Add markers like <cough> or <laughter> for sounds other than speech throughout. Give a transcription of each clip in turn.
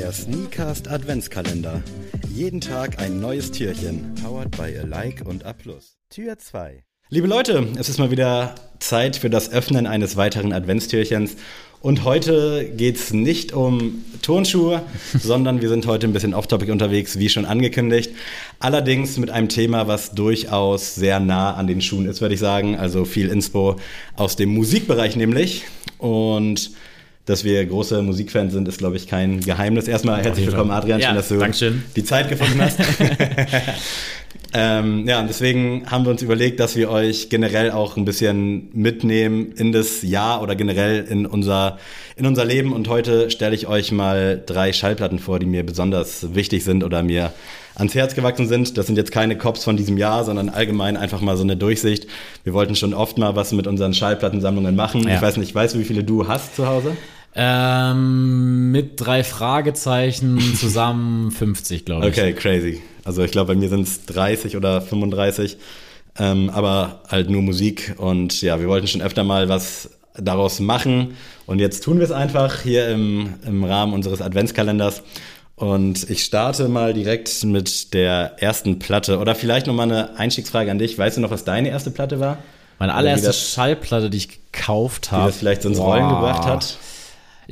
Der Sneakast Adventskalender. Jeden Tag ein neues Türchen. Powered by a Like und A+. Tür 2. Liebe Leute, es ist mal wieder Zeit für das Öffnen eines weiteren Adventstürchens. Und heute geht es nicht um Turnschuhe, <laughs> sondern wir sind heute ein bisschen off-topic unterwegs, wie schon angekündigt. Allerdings mit einem Thema, was durchaus sehr nah an den Schuhen ist, würde ich sagen. Also viel Inspo aus dem Musikbereich nämlich. Und dass wir große Musikfans sind, ist, glaube ich, kein Geheimnis. Erstmal herzlich willkommen, Adrian. Ja, schön, dass du Dankeschön. die Zeit gefunden hast. <laughs> ähm, ja, und deswegen haben wir uns überlegt, dass wir euch generell auch ein bisschen mitnehmen in das Jahr oder generell in unser, in unser Leben. Und heute stelle ich euch mal drei Schallplatten vor, die mir besonders wichtig sind oder mir ans Herz gewachsen sind. Das sind jetzt keine Cops von diesem Jahr, sondern allgemein einfach mal so eine Durchsicht. Wir wollten schon oft mal was mit unseren Schallplattensammlungen machen. Ja. Ich weiß nicht, weißt du, wie viele du hast zu Hause? Ähm, mit drei Fragezeichen zusammen <laughs> 50, glaube ich. Okay, crazy. Also ich glaube, bei mir sind es 30 oder 35, ähm, aber halt nur Musik. Und ja, wir wollten schon öfter mal was daraus machen. Und jetzt tun wir es einfach hier im, im Rahmen unseres Adventskalenders. Und ich starte mal direkt mit der ersten Platte. Oder vielleicht nochmal eine Einstiegsfrage an dich. Weißt du noch, was deine erste Platte war? Meine allererste das- Schallplatte, die ich gekauft Die habe. das vielleicht so ins Rollen gebracht hat?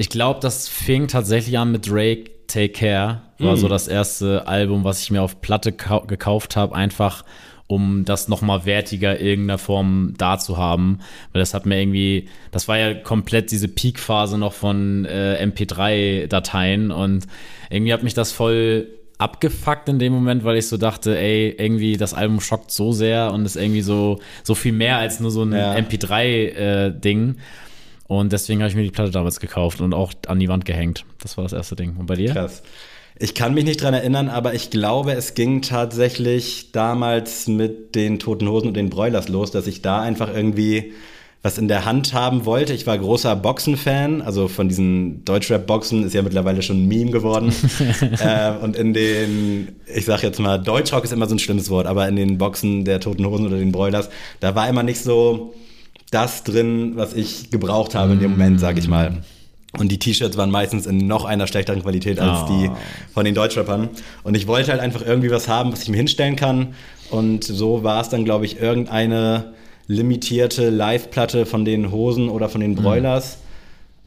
Ich glaube, das fing tatsächlich an mit Drake Take Care. War Mm. so das erste Album, was ich mir auf Platte kau- gekauft habe, einfach um das nochmal wertiger in irgendeiner Form da zu haben. Weil das hat mir irgendwie, das war ja komplett diese Peak-Phase noch von äh, MP3-Dateien und irgendwie hat mich das voll abgefuckt in dem Moment, weil ich so dachte, ey, irgendwie das Album schockt so sehr und ist irgendwie so, so viel mehr als nur so ein Ja. MP3-Ding. Und deswegen habe ich mir die Platte damals gekauft und auch an die Wand gehängt. Das war das erste Ding. Und bei dir? Krass. Ich kann mich nicht dran erinnern, aber ich glaube, es ging tatsächlich damals mit den Toten Hosen und den Broilers los, dass ich da einfach irgendwie was in der Hand haben wollte. Ich war großer Boxen-Fan, also von diesen Deutschrap-Boxen ist ja mittlerweile schon ein Meme geworden. <laughs> äh, und in den, ich sag jetzt mal, Deutschrock ist immer so ein schlimmes Wort, aber in den Boxen der Toten Hosen oder den Broilers, da war immer nicht so das drin, was ich gebraucht habe in dem Moment, sag ich mal. Und die T-Shirts waren meistens in noch einer schlechteren Qualität als Oh. die von den Deutschrappern. Und ich wollte halt einfach irgendwie was haben, was ich mir hinstellen kann. Und so war es dann, glaube ich, irgendeine limitierte Live-Platte von den Hosen oder von den Broilers.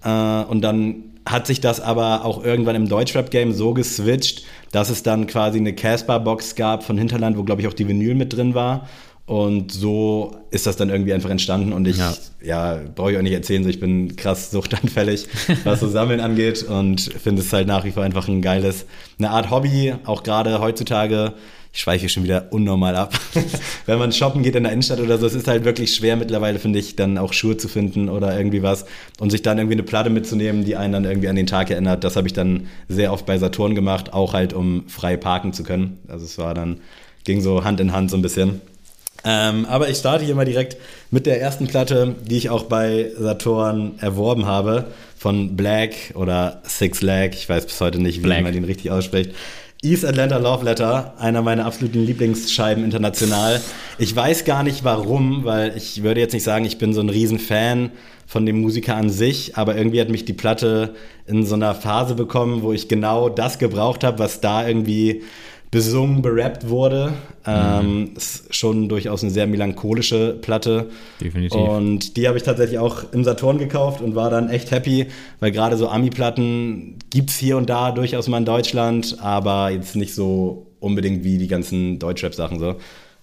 Äh, und dann hat sich das aber auch irgendwann im Deutschrap-Game so geswitcht, dass es dann quasi eine Casper-Box gab von Hinterland, wo, glaube ich, auch die Vinyl mit drin war. Und so ist das dann irgendwie einfach entstanden. Und ich, ja, Ja. brauche ich auch nicht erzählen, so ich bin krass suchtanfällig, <laughs> was so Sammeln angeht. Und finde es halt nach wie vor einfach ein geiles, eine Art Hobby, auch gerade heutzutage. Ich schweife hier schon wieder unnormal ab. <laughs> Wenn man shoppen geht in der Innenstadt oder so, es ist halt wirklich schwer mittlerweile, finde ich, dann auch Schuhe zu finden oder irgendwie was und sich dann irgendwie eine Platte mitzunehmen, die einen dann irgendwie an den Tag erinnert. Das habe ich dann sehr oft bei Saturn gemacht, auch halt, um frei parken zu können. Also es war dann, ging so Hand in Hand so ein bisschen. Ähm, aber ich starte hier mal direkt mit der ersten Platte, die ich auch bei Saturn erworben habe, von Black oder Six Lag, ich weiß bis heute nicht, wie Black. man den richtig ausspricht. East Atlanta Love Letter, einer meiner absoluten Lieblingsscheiben international. Ich weiß gar nicht warum, weil ich würde jetzt nicht sagen, ich bin so ein Riesenfan von dem Musiker an sich, aber irgendwie hat mich die Platte in so einer Phase bekommen, wo ich genau das gebraucht habe, was da irgendwie besungen, berappt wurde. Ähm, ist schon durchaus eine sehr melancholische Platte. Definitiv. Und die habe ich tatsächlich auch im Saturn gekauft und war dann echt happy, weil gerade so Ami-Platten gibt's hier und da durchaus mal in Deutschland, aber jetzt nicht so unbedingt wie die ganzen Deutschrap-Sachen so.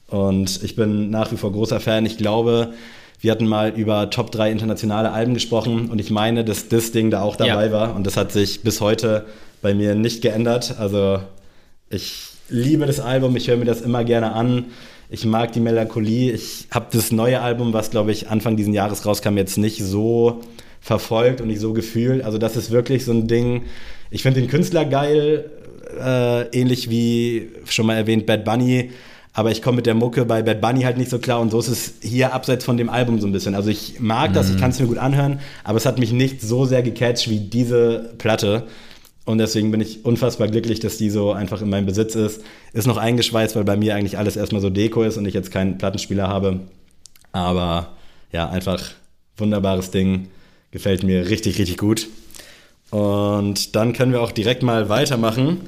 Und ich bin nach wie vor großer Fan. Ich glaube, wir hatten mal über Top 3 internationale Alben gesprochen und ich meine, dass das Ding da auch dabei Ja. war und das hat sich bis heute bei mir nicht geändert. Also ich liebe das Album, ich höre mir das immer gerne an. Ich mag die Melancholie. Ich habe das neue Album, was glaube ich Anfang diesen Jahres rauskam, jetzt nicht so verfolgt und nicht so gefühlt. Also das ist wirklich so ein Ding. Ich finde den Künstler geil, äh, ähnlich wie schon mal erwähnt Bad Bunny. Aber ich komme mit der Mucke bei Bad Bunny halt nicht so klar und so ist es hier abseits von dem Album so ein bisschen. Also ich mag das, ich kann es mir gut anhören, aber es hat mich nicht so sehr gecatcht wie diese Platte. Und deswegen bin ich unfassbar glücklich, dass die so einfach in meinem Besitz ist. Ist noch eingeschweißt, weil bei mir eigentlich alles erstmal so Deko ist und ich jetzt keinen Plattenspieler habe. Aber ja, einfach wunderbares Ding. Gefällt mir richtig, richtig gut. Und dann können wir auch direkt mal weitermachen.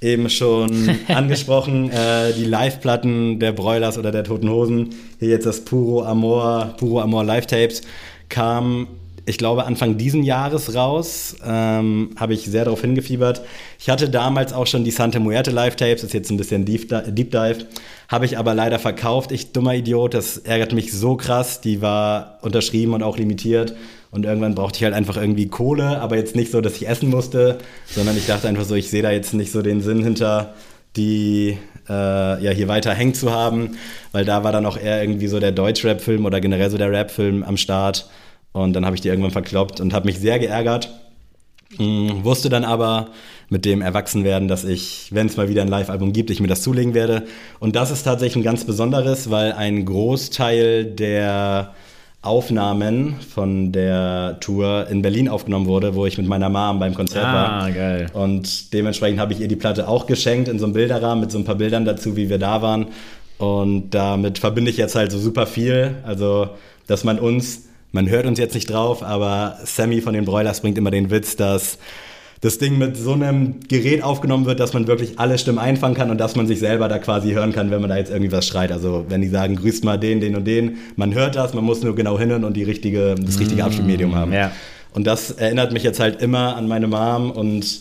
Eben schon <laughs> angesprochen, äh, die Live-Platten der Broilers oder der Toten Hosen. Hier jetzt das Puro Amor, Puro Amor Live-Tapes kam ich glaube, Anfang diesen Jahres raus. Ähm, Habe ich sehr darauf hingefiebert. Ich hatte damals auch schon die Santa Muerte Live-Tapes, ist jetzt ein bisschen Deep, Dive. Habe ich aber leider verkauft, ich dummer Idiot. Das ärgert mich so krass. Die war unterschrieben und auch limitiert. Und irgendwann brauchte ich halt einfach irgendwie Kohle, aber jetzt nicht so, dass ich essen musste, sondern ich dachte einfach so, ich sehe da jetzt nicht so den Sinn hinter, die äh, ja hier weiter hängen zu haben, weil da war dann auch eher irgendwie so der Deutsch-Rap-Film oder generell so der Rap-Film am Start. Und dann habe ich die irgendwann verkloppt und habe mich sehr geärgert. Mhm, wusste dann aber mit dem Erwachsenwerden, dass ich, wenn es mal wieder ein Live-Album gibt, ich mir das zulegen werde. Und das ist tatsächlich ein ganz besonderes, weil ein Großteil der Aufnahmen von der Tour in Berlin aufgenommen wurde, wo ich mit meiner Mom beim Konzert ah, war. geil. Und dementsprechend habe ich ihr die Platte auch geschenkt in so einem Bilderrahmen mit so ein paar Bildern dazu, wie wir da waren. Und damit verbinde ich jetzt halt so super viel. Also, dass man uns man hört uns jetzt nicht drauf, aber Sammy von den Broilers bringt immer den Witz, dass das Ding mit so einem Gerät aufgenommen wird, dass man wirklich alle Stimmen einfangen kann und dass man sich selber da quasi hören kann, wenn man da jetzt irgendwie was schreit. Also wenn die sagen, grüßt mal den, den und den, man hört das, man muss nur genau hinhören und die richtige, das richtige mm, Abspielmedium haben. Ja. Und das erinnert mich jetzt halt immer an meine Mom und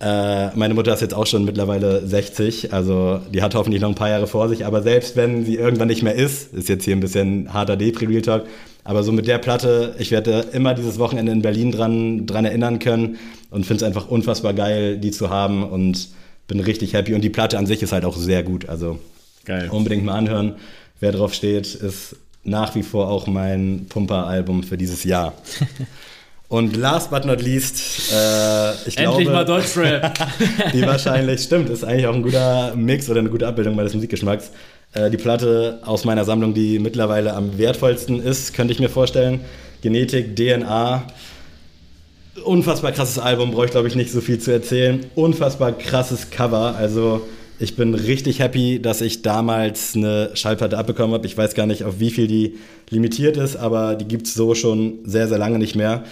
äh, meine Mutter ist jetzt auch schon mittlerweile 60, also die hat hoffentlich noch ein paar Jahre vor sich, aber selbst wenn sie irgendwann nicht mehr ist, ist jetzt hier ein bisschen harter Depri-Real-Talk, aber so mit der Platte, ich werde immer dieses Wochenende in Berlin dran, dran erinnern können und finde es einfach unfassbar geil, die zu haben und bin richtig happy. Und die Platte an sich ist halt auch sehr gut. Also geil. unbedingt mal anhören. Wer drauf steht, ist nach wie vor auch mein Pumper-Album für dieses Jahr. <laughs> Und last but not least, äh, ich Endlich glaube, mal Deutschrap. <laughs> die wahrscheinlich, stimmt, ist eigentlich auch ein guter Mix oder eine gute Abbildung meines Musikgeschmacks. Äh, die Platte aus meiner Sammlung, die mittlerweile am wertvollsten ist, könnte ich mir vorstellen. Genetik, DNA. Unfassbar krasses Album, brauche ich glaube ich nicht so viel zu erzählen. Unfassbar krasses Cover. Also ich bin richtig happy, dass ich damals eine Schallplatte abbekommen habe. Ich weiß gar nicht, auf wie viel die limitiert ist, aber die gibt es so schon sehr, sehr lange nicht mehr.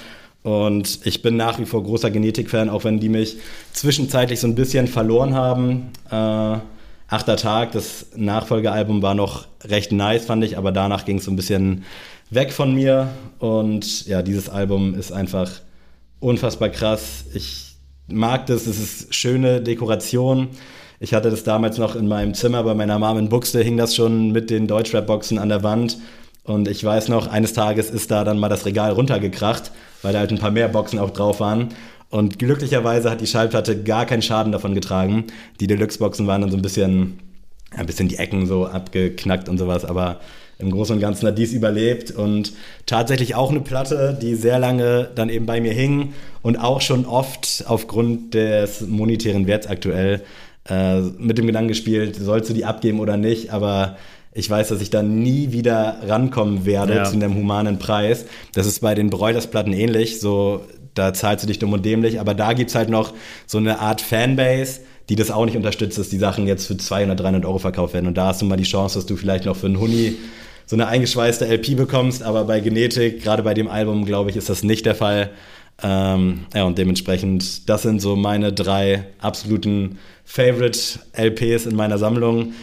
Und ich bin nach wie vor großer Genetik-Fan, auch wenn die mich zwischenzeitlich so ein bisschen verloren haben. Äh, Achter Tag, das Nachfolgealbum war noch recht nice, fand ich, aber danach ging es so ein bisschen weg von mir. Und ja, dieses Album ist einfach unfassbar krass. Ich mag das, es ist schöne Dekoration. Ich hatte das damals noch in meinem Zimmer bei meiner Mom in Buxte, hing das schon mit den Deutschrap-Boxen an der Wand. Und ich weiß noch, eines Tages ist da dann mal das Regal runtergekracht, weil da halt ein paar mehr Boxen auch drauf waren. Und glücklicherweise hat die Schallplatte gar keinen Schaden davon getragen. Die Deluxe-Boxen waren dann so ein bisschen, ein bisschen die Ecken so abgeknackt und sowas, aber im Großen und Ganzen hat dies überlebt und tatsächlich auch eine Platte, die sehr lange dann eben bei mir hing und auch schon oft aufgrund des monetären Werts aktuell äh, mit dem Gedanken gespielt, sollst du die abgeben oder nicht, aber ich weiß, dass ich da nie wieder rankommen werde ja. zu einem humanen Preis. Das ist bei den Broilers-Platten ähnlich. So, da zahlst du dich dumm und dämlich, aber da gibt's halt noch so eine Art Fanbase, die das auch nicht unterstützt, dass die Sachen jetzt für 200, 300 Euro verkauft werden. Und da hast du mal die Chance, dass du vielleicht noch für einen Huni so eine eingeschweißte LP bekommst, aber bei Genetik, gerade bei dem Album, glaube ich, ist das nicht der Fall. Ähm, ja, und dementsprechend, das sind so meine drei absoluten Favorite LPs in meiner Sammlung.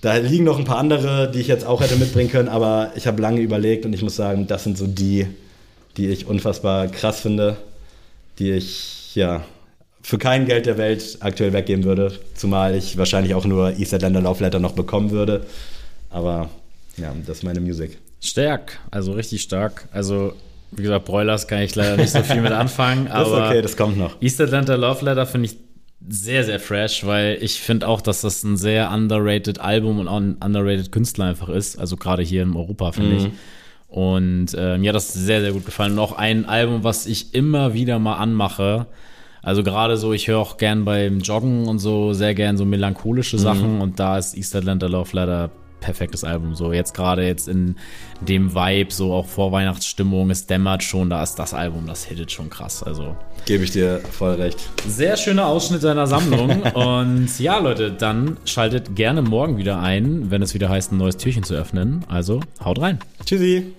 Da liegen noch ein paar andere, die ich jetzt auch hätte mitbringen können, aber ich habe lange überlegt und ich muss sagen, das sind so die, die ich unfassbar krass finde, die ich ja für kein Geld der Welt aktuell weggeben würde, zumal ich wahrscheinlich auch nur Eastlander Laufleiter noch bekommen würde. Aber ja, das ist meine Musik. Stark, also richtig stark. Also wie gesagt, Broilers kann ich leider nicht so viel mit anfangen. <laughs> das ist okay, das kommt noch. East Atlanta Love Letter finde ich sehr, sehr fresh, weil ich finde auch, dass das ein sehr underrated Album und auch ein underrated Künstler einfach ist. Also gerade hier in Europa, finde mhm. ich. Und äh, mir hat das sehr, sehr gut gefallen. Und auch ein Album, was ich immer wieder mal anmache. Also gerade so, ich höre auch gern beim Joggen und so sehr gern so melancholische mhm. Sachen. Und da ist East Atlanta Love Letter perfektes Album. So jetzt gerade jetzt in dem Vibe, so auch vor Weihnachtsstimmung, es dämmert schon, da ist das Album, das hittet schon krass. Also gebe ich dir voll recht. Sehr schöner Ausschnitt deiner Sammlung. <laughs> und ja, Leute, dann schaltet gerne morgen wieder ein, wenn es wieder heißt, ein neues Türchen zu öffnen. Also haut rein. Tschüssi.